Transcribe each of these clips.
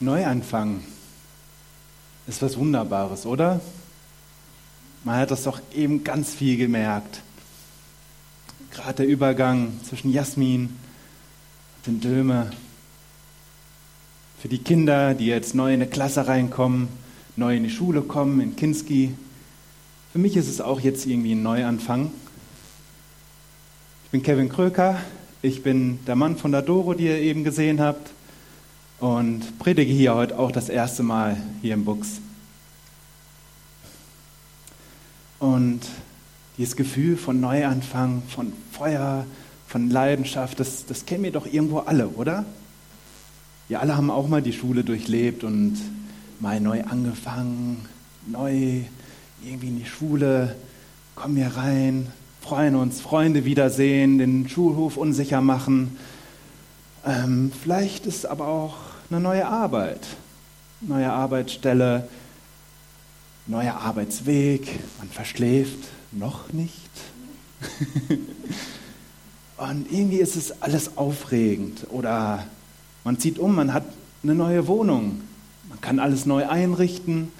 Neuanfang ist was Wunderbares, oder? Man hat das doch eben ganz viel gemerkt. Gerade der Übergang zwischen Jasmin und den Döme. Für die Kinder, die jetzt neu in eine Klasse reinkommen, neu in die Schule kommen, in Kinski. Für mich ist es auch jetzt irgendwie ein Neuanfang. Ich bin Kevin Kröker, ich bin der Mann von der Doro, die ihr eben gesehen habt und predige hier heute auch das erste Mal hier im Bux. Und dieses Gefühl von Neuanfang, von Feuer, von Leidenschaft, das, das kennen wir doch irgendwo alle, oder? Wir alle haben auch mal die Schule durchlebt und mal neu angefangen, neu irgendwie in die Schule, kommen wir rein, freuen uns, Freunde wiedersehen, den Schulhof unsicher machen ähm, vielleicht ist aber auch eine neue Arbeit, neue Arbeitsstelle, neuer Arbeitsweg. Man verschläft noch nicht. Und irgendwie ist es alles aufregend. Oder man zieht um, man hat eine neue Wohnung. Man kann alles neu einrichten.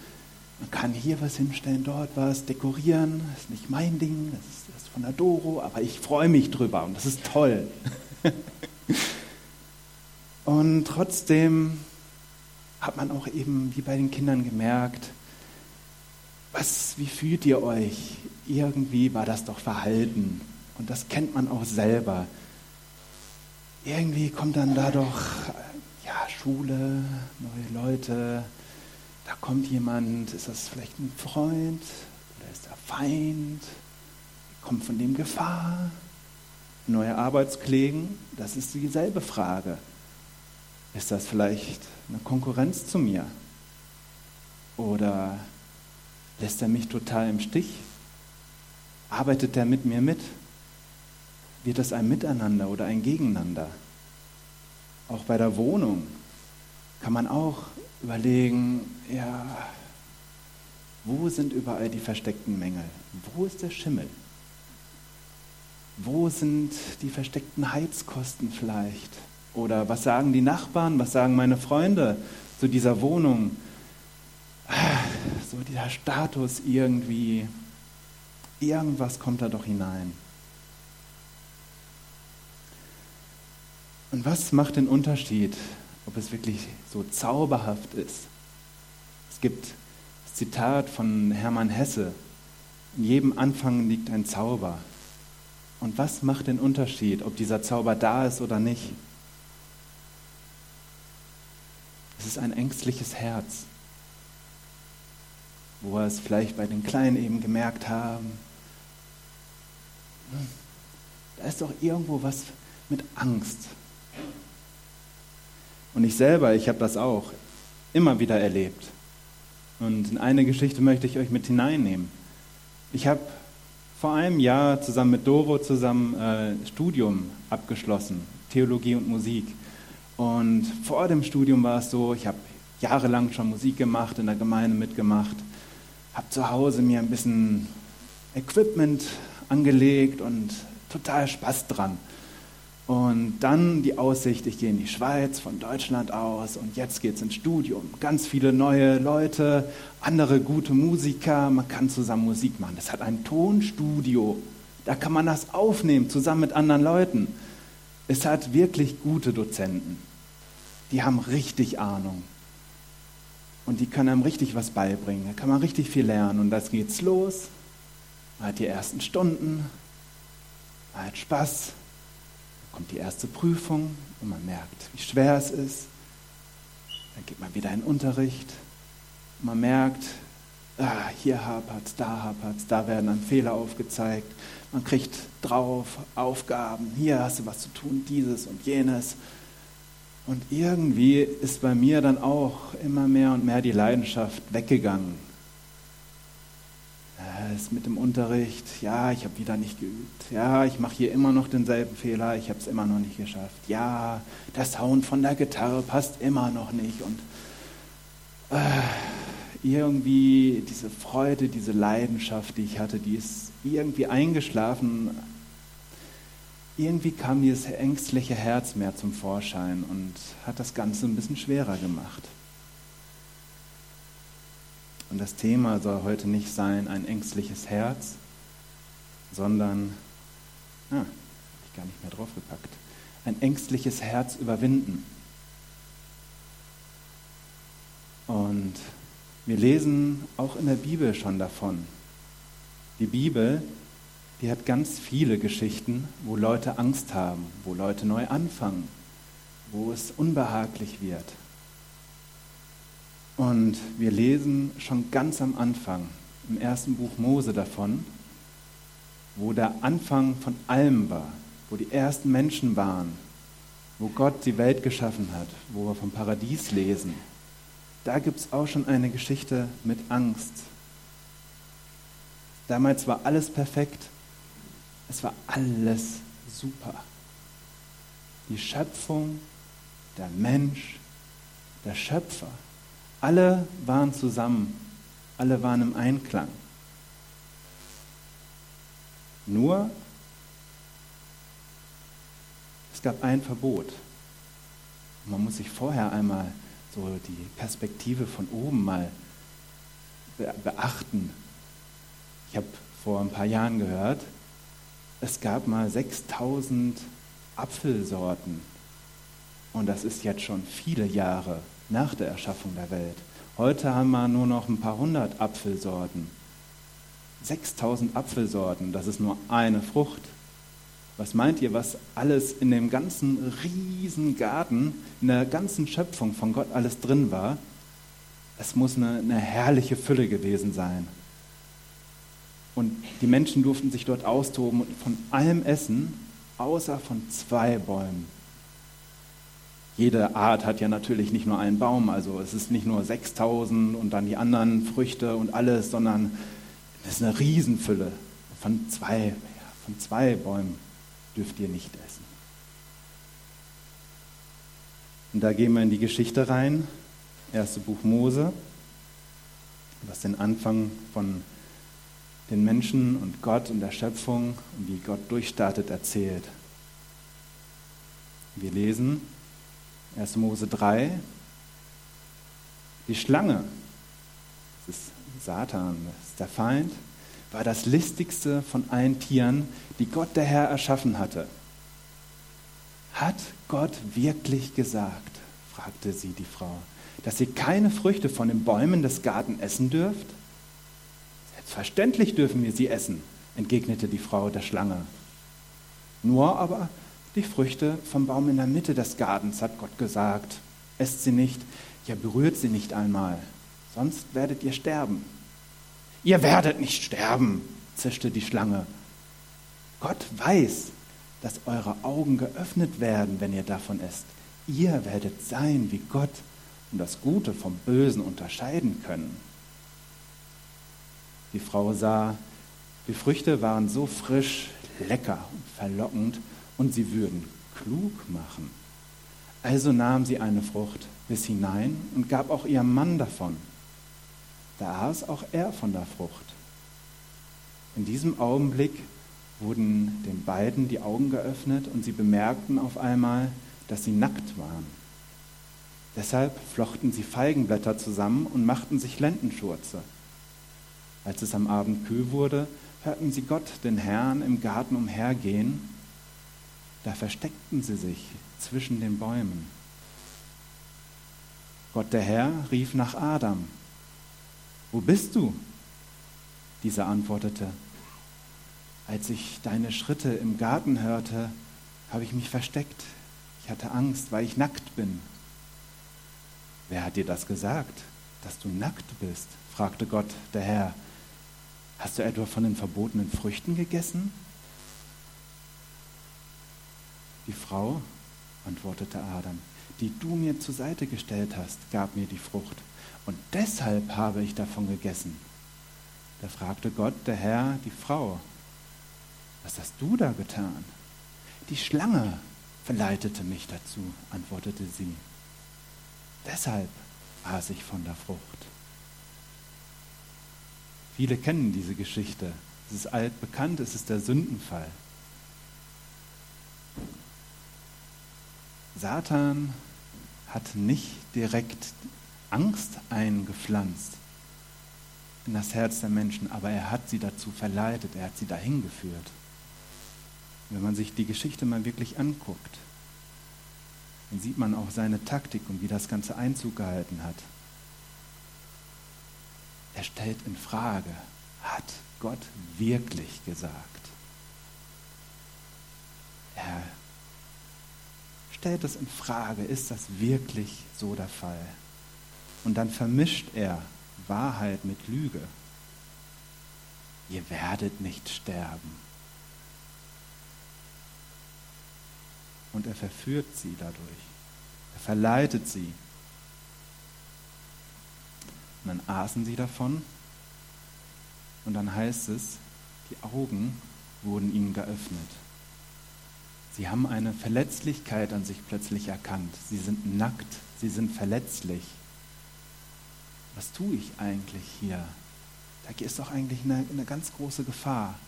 Man kann hier was hinstellen, dort was dekorieren. Das ist nicht mein Ding, das ist, das von der Doro, aber ich freue mich drüber und das ist toll. Und trotzdem hat man auch eben wie bei den Kindern gemerkt, was, wie fühlt ihr euch? Irgendwie war das doch Verhalten. Und das kennt man auch selber. Irgendwie kommt dann da doch, ja, Schule, neue Leute, da kommt jemand, ist das vielleicht ein Freund oder ist er Feind? Kommt von dem Gefahr? Neue Arbeitskollegen? Das ist dieselbe Frage. Ist das vielleicht eine Konkurrenz zu mir? Oder lässt er mich total im Stich? Arbeitet er mit mir mit? Wird das ein Miteinander oder ein Gegeneinander? Auch bei der Wohnung kann man auch überlegen, ja, wo sind überall die versteckten Mängel? Wo ist der Schimmel? Wo sind die versteckten Heizkosten vielleicht? Oder was sagen die Nachbarn, was sagen meine Freunde zu dieser Wohnung? So dieser Status irgendwie, irgendwas kommt da doch hinein. Und was macht den Unterschied, ob es wirklich so zauberhaft ist? Es gibt das Zitat von Hermann Hesse, in jedem Anfang liegt ein Zauber. Und was macht den Unterschied, ob dieser Zauber da ist oder nicht? Es ist ein ängstliches Herz, wo wir es vielleicht bei den Kleinen eben gemerkt haben. Hm, da ist doch irgendwo was mit Angst. Und ich selber, ich habe das auch immer wieder erlebt. Und in eine Geschichte möchte ich euch mit hineinnehmen. Ich habe vor einem Jahr zusammen mit Doro zusammen äh, Studium abgeschlossen, Theologie und Musik. Und vor dem Studium war es so, ich habe jahrelang schon Musik gemacht, in der Gemeinde mitgemacht, habe zu Hause mir ein bisschen Equipment angelegt und total Spaß dran. Und dann die Aussicht, ich gehe in die Schweiz von Deutschland aus und jetzt geht es ins Studium. Ganz viele neue Leute, andere gute Musiker, man kann zusammen Musik machen. Das hat ein Tonstudio, da kann man das aufnehmen, zusammen mit anderen Leuten. Es hat wirklich gute Dozenten. Die haben richtig Ahnung. Und die können einem richtig was beibringen. Da kann man richtig viel lernen. Und das geht's los. Man hat die ersten Stunden. Man hat Spaß. Dann kommt die erste Prüfung und man merkt, wie schwer es ist. Dann geht man wieder in den Unterricht. Man merkt, ah, hier hapert da hapert da werden dann Fehler aufgezeigt. Man kriegt drauf Aufgaben, hier hast du was zu tun, dieses und jenes. Und irgendwie ist bei mir dann auch immer mehr und mehr die Leidenschaft weggegangen. Es mit dem Unterricht, ja, ich habe wieder nicht geübt. Ja, ich mache hier immer noch denselben Fehler, ich habe es immer noch nicht geschafft. Ja, der Sound von der Gitarre passt immer noch nicht. Und äh, irgendwie diese Freude, diese Leidenschaft, die ich hatte, die ist irgendwie eingeschlafen. Irgendwie kam dieses ängstliche Herz mehr zum Vorschein und hat das Ganze ein bisschen schwerer gemacht. Und das Thema soll heute nicht sein ein ängstliches Herz, sondern, ah, habe ich gar nicht mehr draufgepackt, ein ängstliches Herz überwinden. Und wir lesen auch in der Bibel schon davon. Die Bibel, die hat ganz viele Geschichten, wo Leute Angst haben, wo Leute neu anfangen, wo es unbehaglich wird. Und wir lesen schon ganz am Anfang im ersten Buch Mose davon, wo der Anfang von allem war, wo die ersten Menschen waren, wo Gott die Welt geschaffen hat, wo wir vom Paradies lesen. Da gibt es auch schon eine Geschichte mit Angst. Damals war alles perfekt. Es war alles super. Die Schöpfung, der Mensch, der Schöpfer, alle waren zusammen, alle waren im Einklang. Nur, es gab ein Verbot. Man muss sich vorher einmal so die Perspektive von oben mal beachten. Ich habe vor ein paar Jahren gehört, es gab mal 6000 Apfelsorten. Und das ist jetzt schon viele Jahre nach der Erschaffung der Welt. Heute haben wir nur noch ein paar hundert Apfelsorten. 6000 Apfelsorten, das ist nur eine Frucht. Was meint ihr, was alles in dem ganzen riesen Garten, in der ganzen Schöpfung von Gott alles drin war? Es muss eine, eine herrliche Fülle gewesen sein. Und die Menschen durften sich dort austoben und von allem essen, außer von zwei Bäumen. Jede Art hat ja natürlich nicht nur einen Baum, also es ist nicht nur 6000 und dann die anderen Früchte und alles, sondern das ist eine Riesenfülle. Von zwei, von zwei Bäumen dürft ihr nicht essen. Und da gehen wir in die Geschichte rein, erste Buch Mose, was den Anfang von den Menschen und Gott und der Schöpfung und wie Gott durchstartet erzählt. Wir lesen 1. Mose 3, die Schlange, das ist Satan, das ist der Feind, war das listigste von allen Tieren, die Gott der Herr erschaffen hatte. Hat Gott wirklich gesagt, fragte sie die Frau, dass ihr keine Früchte von den Bäumen des Garten essen dürft? Selbstverständlich dürfen wir sie essen, entgegnete die Frau der Schlange. Nur aber die Früchte vom Baum in der Mitte des Gartens, hat Gott gesagt. Esst sie nicht, ja berührt sie nicht einmal, sonst werdet ihr sterben. Ihr werdet nicht sterben, zischte die Schlange. Gott weiß, dass eure Augen geöffnet werden, wenn ihr davon esst. Ihr werdet sein wie Gott und das Gute vom Bösen unterscheiden können. Die Frau sah, die Früchte waren so frisch, lecker und verlockend und sie würden klug machen. Also nahm sie eine Frucht, biss hinein und gab auch ihrem Mann davon. Da aß auch er von der Frucht. In diesem Augenblick wurden den beiden die Augen geöffnet und sie bemerkten auf einmal, dass sie nackt waren. Deshalb flochten sie Feigenblätter zusammen und machten sich Lendenschurze. Als es am Abend kühl wurde, hörten sie Gott, den Herrn, im Garten umhergehen. Da versteckten sie sich zwischen den Bäumen. Gott der Herr rief nach Adam wo bist du? Dieser antwortete, als ich deine Schritte im Garten hörte, habe ich mich versteckt. Ich hatte Angst, weil ich nackt bin. Wer hat dir das gesagt, dass du nackt bist? fragte Gott, der Herr. Hast du etwa von den verbotenen Früchten gegessen? Die Frau, antwortete Adam, die du mir zur Seite gestellt hast, gab mir die Frucht und deshalb habe ich davon gegessen. Da fragte Gott, der Herr, die Frau, was hast du da getan? Die Schlange verleitete mich dazu, antwortete sie. Deshalb aß ich von der Frucht. Viele kennen diese Geschichte. Es ist altbekannt, es ist der Sündenfall. Satan hat nicht direkt Angst eingepflanzt. in das Herz der Menschen, aber er hat sie dazu verleitet, er hat sie dahin geführt. Wenn man sich die Geschichte mal wirklich anguckt, dann sieht man auch seine Taktik und wie das Ganze Einzug gehalten hat. Er stellt in Frage, hat Gott wirklich gesagt? Er stellt es in Frage, ist das wirklich so der Fall? Und dann vermischt er Wahrheit mit Lüge. Ihr werdet nicht sterben. Und er verführt sie dadurch. Er verleitet sie. Und dann aßen sie davon. Und dann heißt es, die Augen wurden ihnen geöffnet. Sie haben eine Verletzlichkeit an sich plötzlich erkannt. Sie sind nackt, sie sind verletzlich. Was tue ich eigentlich hier? Da ist doch eigentlich eine, eine ganz große Gefahr.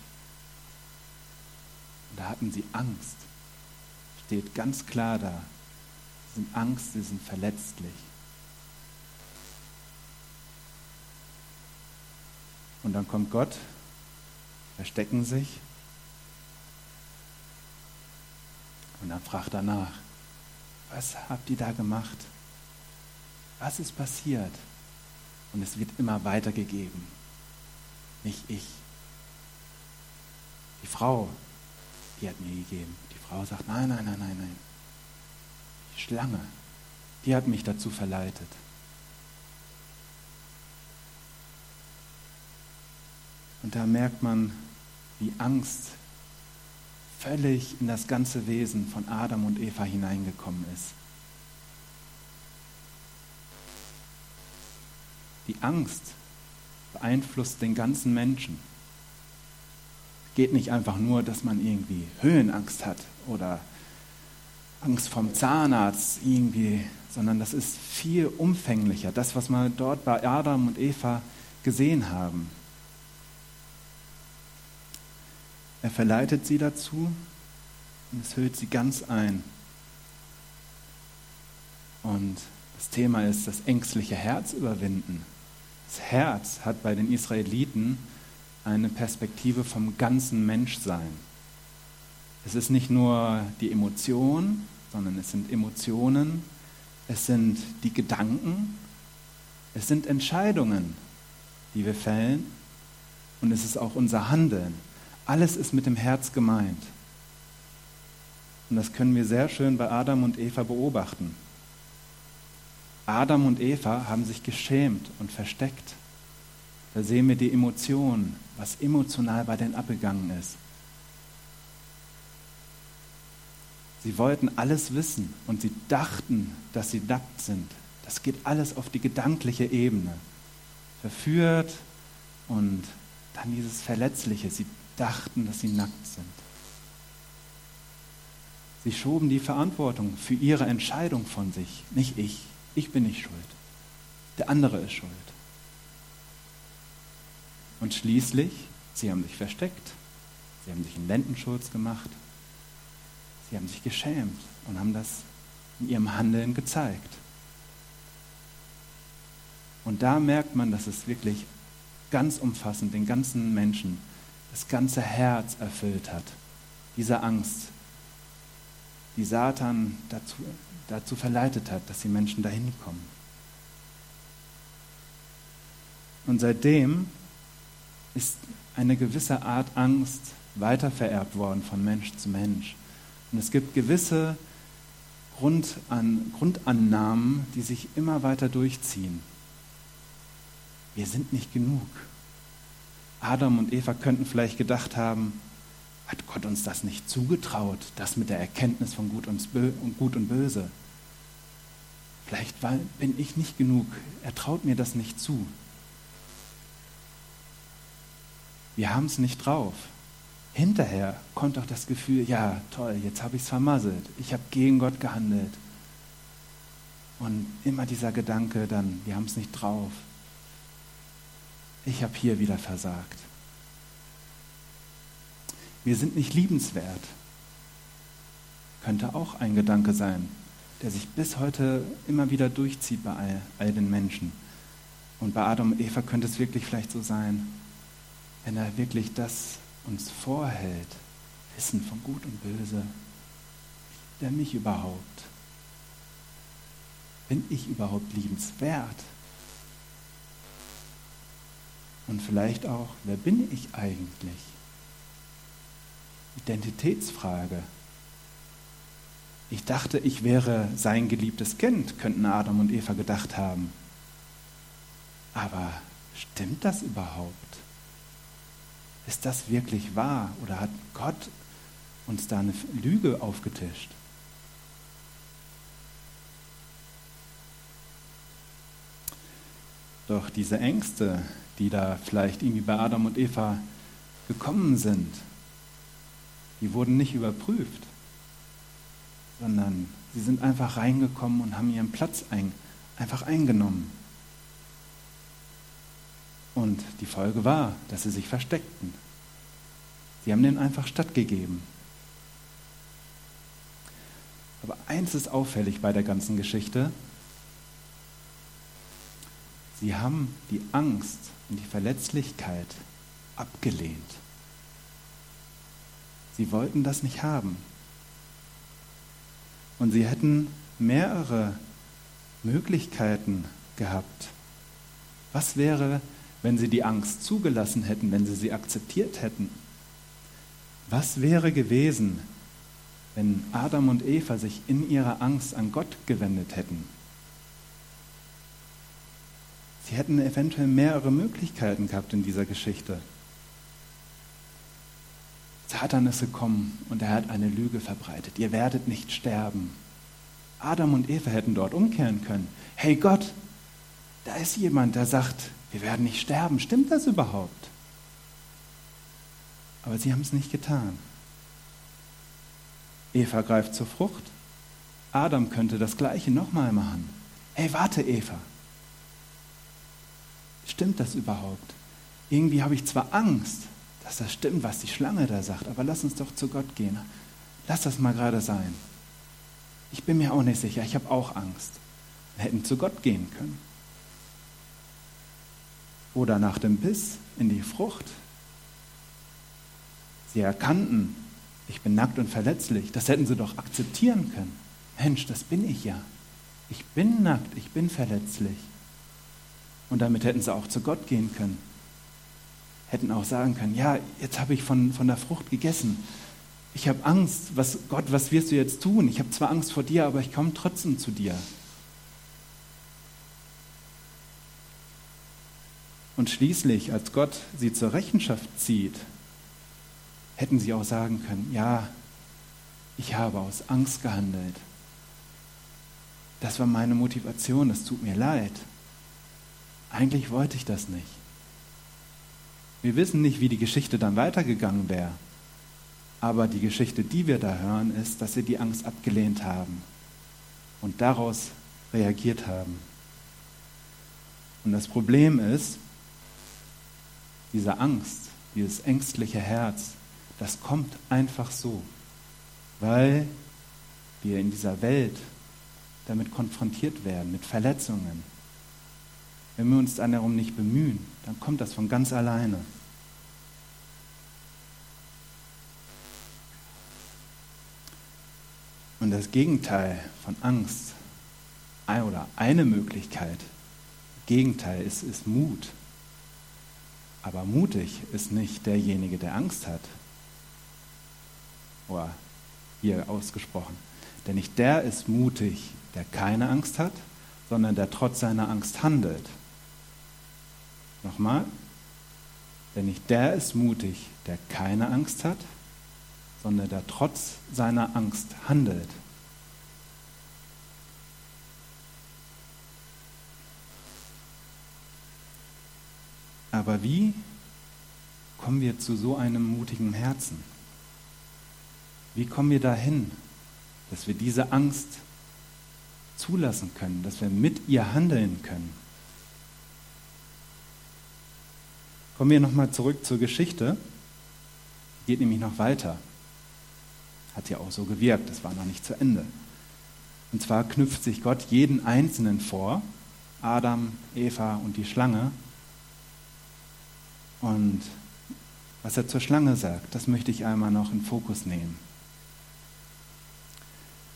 Und da hatten sie Angst. Steht ganz klar da. Sie sind Angst, sie sind verletzlich. Und dann kommt Gott, verstecken sich und dann fragt er nach, was habt ihr da gemacht? Was ist passiert? Und es wird immer weitergegeben. Nicht ich. Die Frau, die hat mir gegeben. Die Frau sagt, nein, nein, nein, nein, nein. Die Schlange, die hat mich dazu verleitet. Und da merkt man, wie Angst völlig in das ganze Wesen von Adam und Eva hineingekommen ist. Die Angst beeinflusst den ganzen Menschen. Geht nicht einfach nur, dass man irgendwie Höhenangst hat oder Angst vom Zahnarzt irgendwie, sondern das ist viel umfänglicher. Das, was wir dort bei Adam und Eva gesehen haben. Er verleitet sie dazu und es hüllt sie ganz ein. Und das Thema ist das ängstliche Herz überwinden. Das Herz hat bei den Israeliten eine Perspektive vom ganzen Menschsein. Es ist nicht nur die Emotion, sondern es sind Emotionen, es sind die Gedanken, es sind Entscheidungen, die wir fällen und es ist auch unser Handeln. Alles ist mit dem Herz gemeint. Und das können wir sehr schön bei Adam und Eva beobachten. Adam und Eva haben sich geschämt und versteckt. Da sehen wir die Emotionen, was emotional bei denen abgegangen ist. Sie wollten alles wissen und sie dachten, dass sie nackt sind. Das geht alles auf die gedankliche Ebene. Verführt und dann dieses Verletzliche. Sie dachten, dass sie nackt sind. Sie schoben die Verantwortung für ihre Entscheidung von sich. Nicht ich. Ich bin nicht schuld. Der andere ist schuld. Und schließlich, sie haben sich versteckt. Sie haben sich einen Lendenschutz gemacht. Sie haben sich geschämt und haben das in ihrem Handeln gezeigt. Und da merkt man, dass es wirklich ganz umfassend den ganzen Menschen das ganze Herz erfüllt hat. Diese Angst, die Satan dazu, dazu verleitet hat, dass die Menschen dahin kommen. Und seitdem ist eine gewisse Art Angst weitervererbt worden von Mensch zu Mensch. Und es gibt gewisse Grundan Grundannahmen, die sich immer weiter durchziehen. Wir sind nicht genug. Adam und Eva könnten vielleicht gedacht haben, hat Gott uns das nicht zugetraut, das mit der Erkenntnis von Gut und, Böse? Vielleicht bin ich nicht genug, er traut mir das nicht zu. Wir haben es nicht drauf. Hinterher kommt auch das Gefühl, ja, toll, jetzt habe ich es vermasselt, ich habe gegen Gott gehandelt. Und immer dieser Gedanke dann, wir haben es nicht drauf ich habe hier wieder versagt. Wir sind nicht liebenswert. Könnte auch ein Gedanke sein, der sich bis heute immer wieder durchzieht bei all, all den Menschen. Und bei Adam und Eva könnte es wirklich vielleicht so sein, wenn er wirklich das uns vorhält, Wissen von Gut und Böse, der mich überhaupt? Bin ich überhaupt liebenswert? Und vielleicht auch, wer bin ich eigentlich? Identitätsfrage. Ich dachte, ich wäre sein geliebtes Kind, könnten Adam und Eva gedacht haben. Aber stimmt das überhaupt? Ist das wirklich wahr oder hat Gott uns da eine Lüge aufgetischt? Doch diese Ängste, die da vielleicht irgendwie bei Adam und Eva gekommen sind, die wurden nicht überprüft, sondern sie sind einfach reingekommen und haben ihren Platz ein, einfach eingenommen. Und die Folge war, dass sie sich versteckten. Sie haben denen einfach stattgegeben. Aber eins ist auffällig bei der ganzen Geschichte. Sie haben die Angst und die Verletzlichkeit abgelehnt. Sie wollten das nicht haben. Und sie hätten mehrere Möglichkeiten gehabt. Was wäre, wenn sie die Angst zugelassen hätten, wenn sie sie akzeptiert hätten? Was wäre gewesen, wenn Adam und Eva sich in ihrer Angst an Gott gewendet hätten? Sie hätten eventuell mehrere Möglichkeiten gehabt in dieser Geschichte. Satan ist gekommen und er hat eine Lüge verbreitet. Ihr werdet nicht sterben. Adam und Eva hätten dort umkehren können. Hey Gott, da ist jemand, der sagt, wir werden nicht sterben. Stimmt das überhaupt? Aber sie haben es nicht getan. Eva greift zur Frucht. Adam könnte das gleiche nochmal machen. Hey, warte, Eva. Stimmt das überhaupt? Irgendwie habe ich zwar Angst, dass das stimmt, was die Schlange da sagt, aber lass uns doch zu Gott gehen. Lass das mal gerade sein. Ich bin mir auch nicht sicher, ich habe auch Angst. Wir hätten zu Gott gehen können. Oder nach dem Biss in die Frucht. Sie erkannten, ich bin nackt und verletzlich. Das hätten sie doch akzeptieren können. Mensch, das bin ich ja. Ich bin nackt, ich bin verletzlich. Und damit hätten sie auch zu Gott gehen können. Hätten auch sagen können, ja, jetzt habe ich von, von der Frucht gegessen. Ich habe Angst. Was, Gott, was wirst du jetzt tun? Ich habe zwar Angst vor dir, aber ich komme trotzdem zu dir. Und schließlich, als Gott sie zur Rechenschaft zieht, hätten sie auch sagen können, ja, ich habe aus Angst gehandelt. Das war meine Motivation, es tut mir leid. Eigentlich wollte ich das nicht. Wir wissen nicht, wie die Geschichte dann weitergegangen wäre. Aber die Geschichte, die wir da hören, ist, dass sie die Angst abgelehnt haben und daraus reagiert haben. Und das Problem ist, diese Angst, dieses ängstliche Herz, das kommt einfach so, weil wir in dieser Welt damit konfrontiert werden, mit Verletzungen, wenn wir uns dann darum nicht bemühen, dann kommt das von ganz alleine. Und das Gegenteil von Angst, oder eine Möglichkeit, Gegenteil ist, ist Mut. Aber mutig ist nicht derjenige, der Angst hat. Oder hier ausgesprochen. Denn nicht der ist mutig, der keine Angst hat, sondern der trotz seiner Angst handelt. Nochmal, denn nicht der ist mutig, der keine Angst hat, sondern der trotz seiner Angst handelt. Aber wie kommen wir zu so einem mutigen Herzen? Wie kommen wir dahin, dass wir diese Angst zulassen können, dass wir mit ihr handeln können? Kommen wir nochmal zurück zur Geschichte. Geht nämlich noch weiter. Hat ja auch so gewirkt, das war noch nicht zu Ende. Und zwar knüpft sich Gott jeden Einzelnen vor Adam, Eva und die Schlange. Und was er zur Schlange sagt, das möchte ich einmal noch in Fokus nehmen.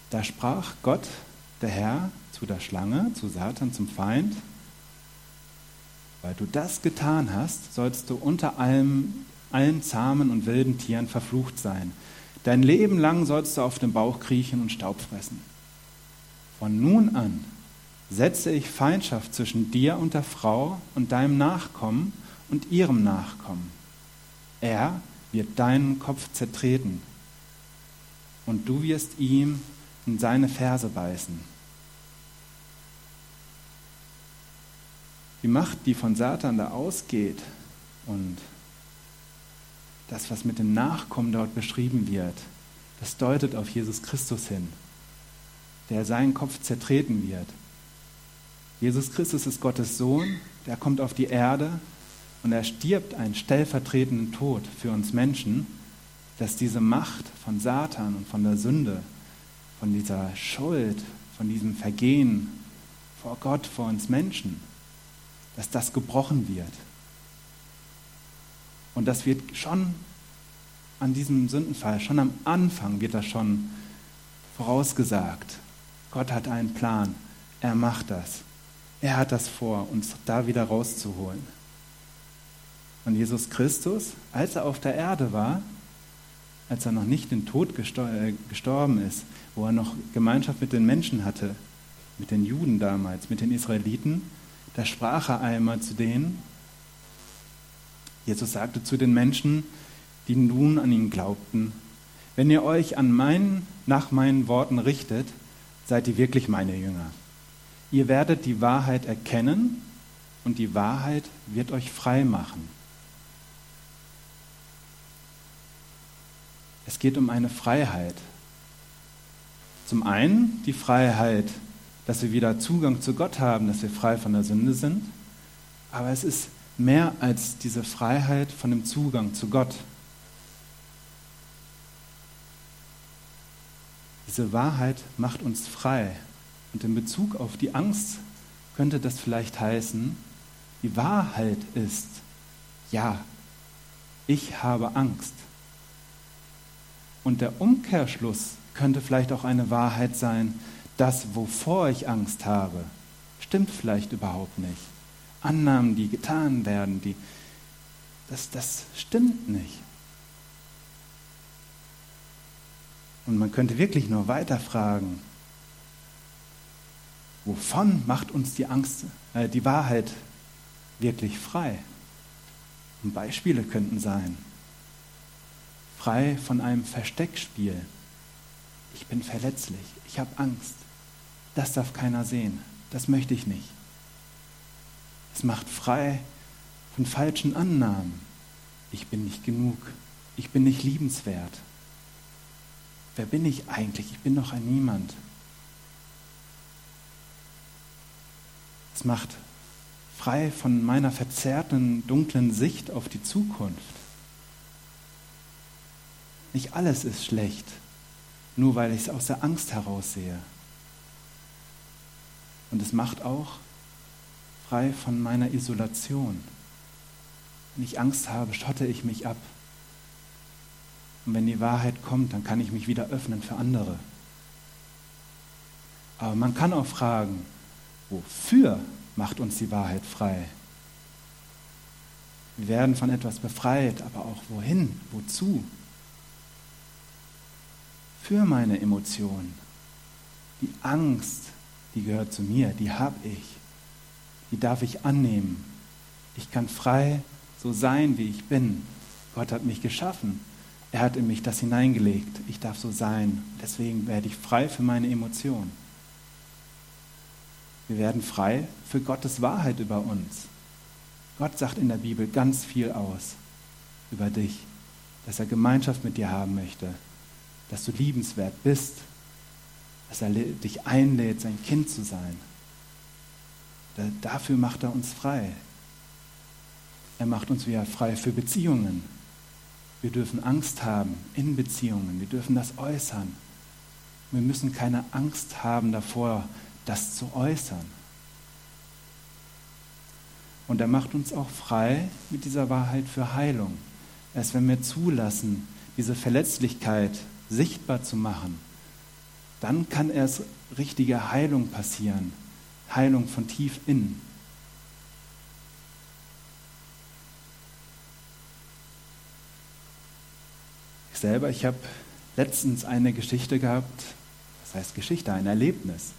Da sprach Gott, der Herr, zu der Schlange, zu Satan, zum Feind, weil du das getan hast, sollst du unter allem, allen zahmen und wilden Tieren verflucht sein. Dein Leben lang sollst du auf dem Bauch kriechen und Staub fressen. Von nun an setze ich Feindschaft zwischen dir und der Frau und deinem Nachkommen und ihrem Nachkommen. Er wird deinen Kopf zertreten und du wirst ihm in seine Ferse beißen. Die Macht, die von Satan da ausgeht und das, was mit dem Nachkommen dort beschrieben wird, das deutet auf Jesus Christus hin, der seinen Kopf zertreten wird. Jesus Christus ist Gottes Sohn, der kommt auf die Erde und er stirbt einen stellvertretenden Tod für uns Menschen, dass diese Macht von Satan und von der Sünde, von dieser Schuld, von diesem Vergehen vor Gott, vor uns Menschen, dass das gebrochen wird. Und das wird schon an diesem Sündenfall, schon am Anfang wird das schon vorausgesagt. Gott hat einen Plan. Er macht das. Er hat das vor, uns da wieder rauszuholen. Und Jesus Christus, als er auf der Erde war, als er noch nicht den Tod äh, gestorben ist, wo er noch Gemeinschaft mit den Menschen hatte, mit den Juden damals, mit den Israeliten, da sprach er einmal zu denen, Jesus sagte zu den Menschen, die nun an ihn glaubten, wenn ihr euch an meinen, nach meinen Worten richtet, seid ihr wirklich meine Jünger. Ihr werdet die Wahrheit erkennen und die Wahrheit wird euch frei machen. Es geht um eine Freiheit. Zum einen die Freiheit, dass wir wieder Zugang zu Gott haben, dass wir frei von der Sünde sind, aber es ist mehr als diese Freiheit von dem Zugang zu Gott. Diese Wahrheit macht uns frei. Und in Bezug auf die Angst könnte das vielleicht heißen, die Wahrheit ist, ja, ich habe Angst. Und der Umkehrschluss könnte vielleicht auch eine Wahrheit sein, das, wovor ich Angst habe, stimmt vielleicht überhaupt nicht. Annahmen, die getan werden, die, das, das stimmt nicht. Und man könnte wirklich nur weiter fragen, wovon macht uns die Angst, äh, die Wahrheit wirklich frei? Und Beispiele könnten sein, frei von einem Versteckspiel. Ich bin verletzlich, ich habe Angst. Das darf keiner sehen, das möchte ich nicht. Es macht frei von falschen Annahmen. Ich bin nicht genug, ich bin nicht liebenswert. Wer bin ich eigentlich? Ich bin doch ein Niemand. Es macht frei von meiner verzerrten, dunklen Sicht auf die Zukunft. Nicht alles ist schlecht, nur weil ich es aus der Angst heraus sehe. Und es macht auch frei von meiner Isolation. Wenn ich Angst habe, schotte ich mich ab. Und wenn die Wahrheit kommt, dann kann ich mich wieder öffnen für andere. Aber man kann auch fragen, wofür macht uns die Wahrheit frei? Wir werden von etwas befreit, aber auch wohin, wozu? Für meine Emotionen. Die Angst, die gehört zu mir, die habe ich. Die darf ich annehmen. Ich kann frei so sein, wie ich bin. Gott hat mich geschaffen. Er hat in mich das hineingelegt. Ich darf so sein. Deswegen werde ich frei für meine Emotionen. Wir werden frei für Gottes Wahrheit über uns. Gott sagt in der Bibel ganz viel aus über dich, dass er Gemeinschaft mit dir haben möchte, dass du liebenswert bist, dass er dich einlädt, sein Kind zu sein. Dafür macht er uns frei. Er macht uns wieder frei für Beziehungen. Wir dürfen Angst haben in Beziehungen. Wir dürfen das äußern. Wir müssen keine Angst haben davor, das zu äußern. Und er macht uns auch frei mit dieser Wahrheit für Heilung. Erst wenn wir zulassen, diese Verletzlichkeit sichtbar zu machen, dann kann erst richtige Heilung passieren. Heilung von tief innen. Ich selber, ich habe letztens eine Geschichte gehabt, was heißt Geschichte, ein Erlebnis.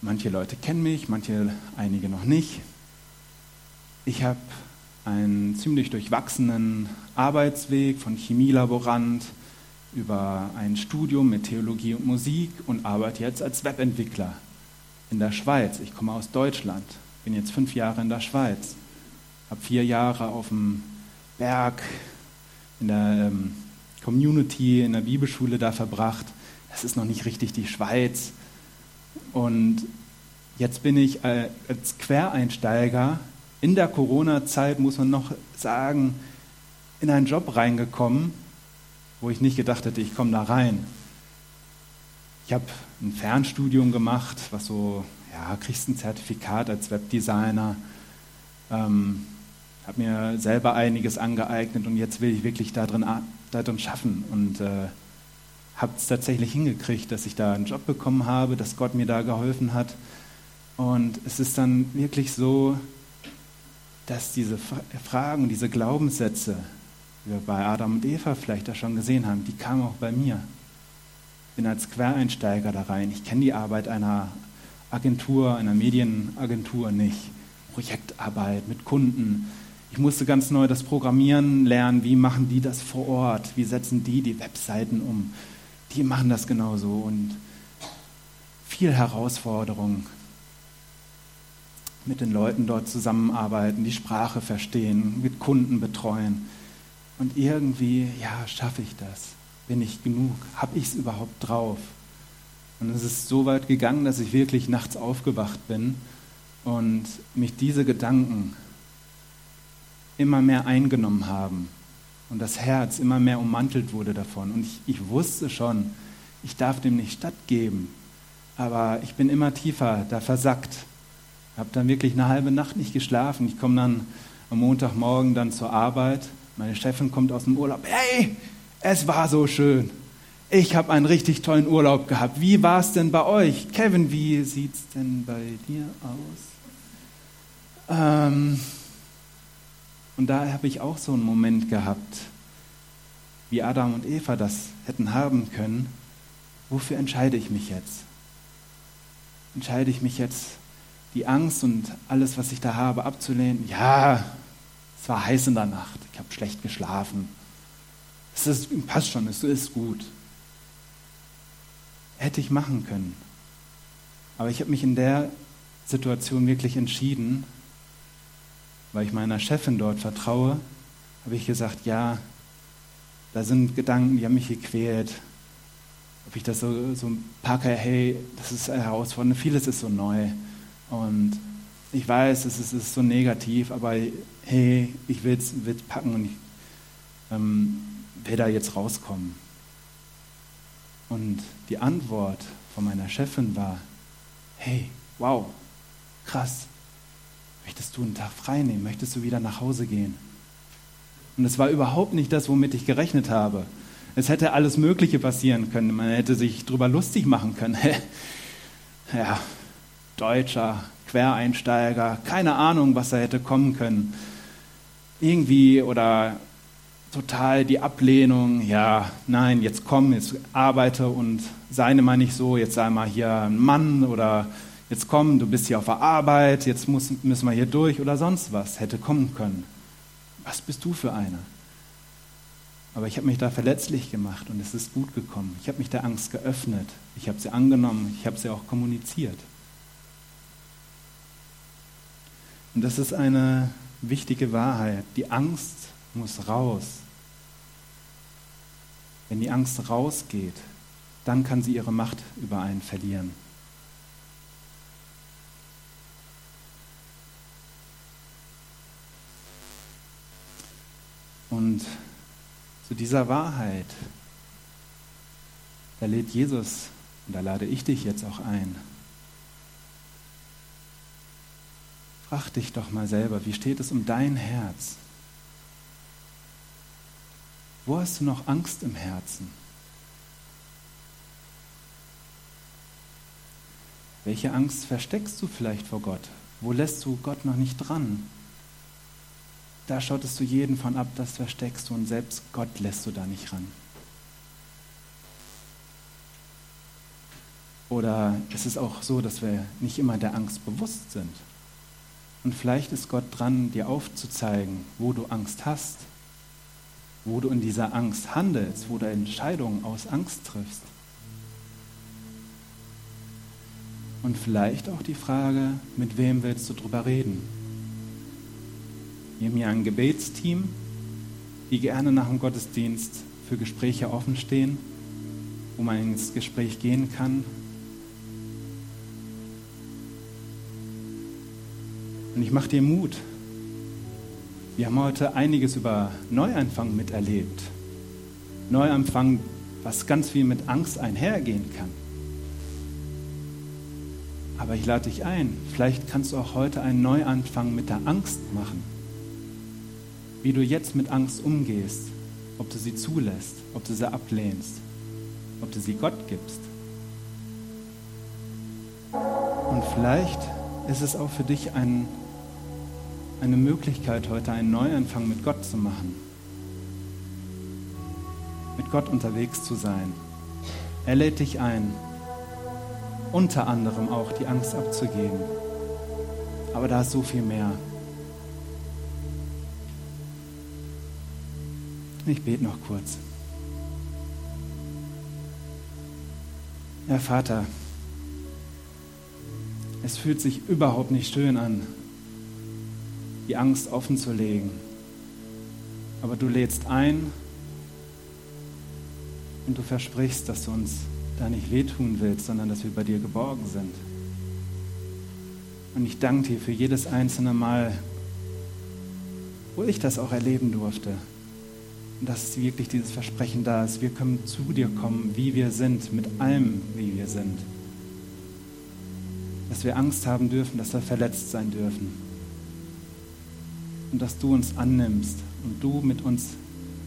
Manche Leute kennen mich, manche, einige noch nicht. Ich habe einen ziemlich durchwachsenen Arbeitsweg von Chemielaborant über ein Studium mit Theologie und Musik und arbeite jetzt als Webentwickler in der Schweiz. Ich komme aus Deutschland, bin jetzt fünf Jahre in der Schweiz, habe vier Jahre auf dem Berg in der ähm, Community, in der Bibelschule da verbracht. Das ist noch nicht richtig die Schweiz. Und jetzt bin ich äh, als Quereinsteiger in der Corona-Zeit, muss man noch sagen, in einen Job reingekommen, wo ich nicht gedacht hätte, ich komme da rein. Ich habe ein Fernstudium gemacht, was so, ja, kriegst ein Zertifikat als Webdesigner, ähm, habe mir selber einiges angeeignet und jetzt will ich wirklich darin, darin schaffen und äh, habe es tatsächlich hingekriegt, dass ich da einen Job bekommen habe, dass Gott mir da geholfen hat. Und es ist dann wirklich so, dass diese Fragen, diese Glaubenssätze, wir bei Adam und Eva vielleicht da schon gesehen haben, die kamen auch bei mir. Bin als Quereinsteiger da rein. Ich kenne die Arbeit einer Agentur, einer Medienagentur nicht. Projektarbeit mit Kunden. Ich musste ganz neu das Programmieren lernen. Wie machen die das vor Ort? Wie setzen die die Webseiten um? Die machen das genauso und viel Herausforderung mit den Leuten dort zusammenarbeiten, die Sprache verstehen, mit Kunden betreuen. Und irgendwie, ja, schaffe ich das? Bin ich genug? Habe ich es überhaupt drauf? Und es ist so weit gegangen, dass ich wirklich nachts aufgewacht bin und mich diese Gedanken immer mehr eingenommen haben und das Herz immer mehr ummantelt wurde davon. Und ich, ich wusste schon, ich darf dem nicht stattgeben, aber ich bin immer tiefer da versackt. Habe dann wirklich eine halbe Nacht nicht geschlafen. Ich komme dann am Montagmorgen dann zur Arbeit. Meine Chefin kommt aus dem Urlaub. Hey, es war so schön. Ich habe einen richtig tollen Urlaub gehabt. Wie war es denn bei euch? Kevin, wie sieht es denn bei dir aus? Ähm, und da habe ich auch so einen Moment gehabt, wie Adam und Eva das hätten haben können. Wofür entscheide ich mich jetzt? Entscheide ich mich jetzt die Angst und alles, was ich da habe, abzulehnen. Ja, es war heiß in der Nacht, ich habe schlecht geschlafen. Es ist, passt schon, es ist gut. Hätte ich machen können. Aber ich habe mich in der Situation wirklich entschieden, weil ich meiner Chefin dort vertraue, habe ich gesagt, ja, da sind Gedanken, die haben mich gequält. Ob ich das so, so packe, hey, das ist herausfordernd, vieles ist so neu. Und ich weiß, es ist, es ist so negativ, aber hey, ich will es packen und ich ähm, will da jetzt rauskommen. Und die Antwort von meiner Chefin war, hey, wow, krass, möchtest du einen Tag frei nehmen, möchtest du wieder nach Hause gehen? Und es war überhaupt nicht das, womit ich gerechnet habe. Es hätte alles Mögliche passieren können. Man hätte sich darüber lustig machen können. ja, Deutscher, Quereinsteiger, keine Ahnung, was da hätte kommen können. Irgendwie oder total die Ablehnung, ja, nein, jetzt komm, jetzt arbeite und sei mal nicht so, jetzt sei mal hier ein Mann oder jetzt komm, du bist hier auf der Arbeit, jetzt muss, müssen wir hier durch oder sonst was hätte kommen können. Was bist du für einer? Aber ich habe mich da verletzlich gemacht und es ist gut gekommen. Ich habe mich der Angst geöffnet. Ich habe sie angenommen. Ich habe sie auch kommuniziert. Und das ist eine wichtige Wahrheit. Die Angst muss raus. Wenn die Angst rausgeht, dann kann sie ihre Macht über einen verlieren. Und zu dieser Wahrheit, da lädt Jesus, und da lade ich dich jetzt auch ein, Frag dich doch mal selber, wie steht es um dein Herz? Wo hast du noch Angst im Herzen? Welche Angst versteckst du vielleicht vor Gott? Wo lässt du Gott noch nicht dran? Da schottest du jeden von ab, das versteckst du und selbst Gott lässt du da nicht ran. Oder ist es auch so, dass wir nicht immer der Angst bewusst sind? Und vielleicht ist Gott dran, dir aufzuzeigen, wo du Angst hast, wo du in dieser Angst handelst, wo du Entscheidungen aus Angst triffst. Und vielleicht auch die Frage, mit wem willst du drüber reden? Wir haben hier ein Gebetsteam, die gerne nach dem Gottesdienst für Gespräche offen stehen, wo man ins Gespräch gehen kann. Und ich mache dir Mut. Wir haben heute einiges über Neuanfang miterlebt. Neuanfang, was ganz viel mit Angst einhergehen kann. Aber ich lade dich ein, vielleicht kannst du auch heute einen Neuanfang mit der Angst machen. Wie du jetzt mit Angst umgehst, ob du sie zulässt, ob du sie ablehnst, ob du sie Gott gibst. Und vielleicht ist es auch für dich ein, eine Möglichkeit, heute einen Neuanfang mit Gott zu machen. Mit Gott unterwegs zu sein. Er lädt dich ein, unter anderem auch die Angst abzugeben. Aber da ist so viel mehr. Ich bete noch kurz. Herr Vater, es fühlt sich überhaupt nicht schön an, die Angst offen zu legen. Aber du lädst ein und du versprichst, dass du uns da nicht wehtun willst, sondern dass wir bei dir geborgen sind. Und ich danke dir für jedes einzelne Mal, wo ich das auch erleben durfte. Und dass wirklich dieses Versprechen da ist. Wir können zu dir kommen, wie wir sind, mit allem, wie wir sind. Dass wir Angst haben dürfen, dass wir verletzt sein dürfen. Und dass du uns annimmst und du mit uns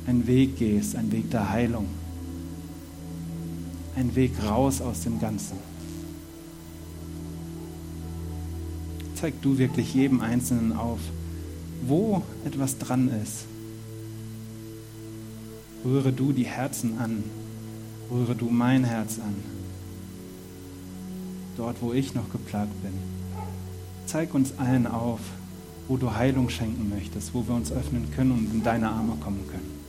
einen Weg gehst, einen Weg der Heilung ein Weg raus aus dem Ganzen. Zeig du wirklich jedem Einzelnen auf, wo etwas dran ist. Rühre du die Herzen an. Rühre du mein Herz an. Dort, wo ich noch geplagt bin. Zeig uns allen auf, wo du Heilung schenken möchtest, wo wir uns öffnen können und in deine Arme kommen können.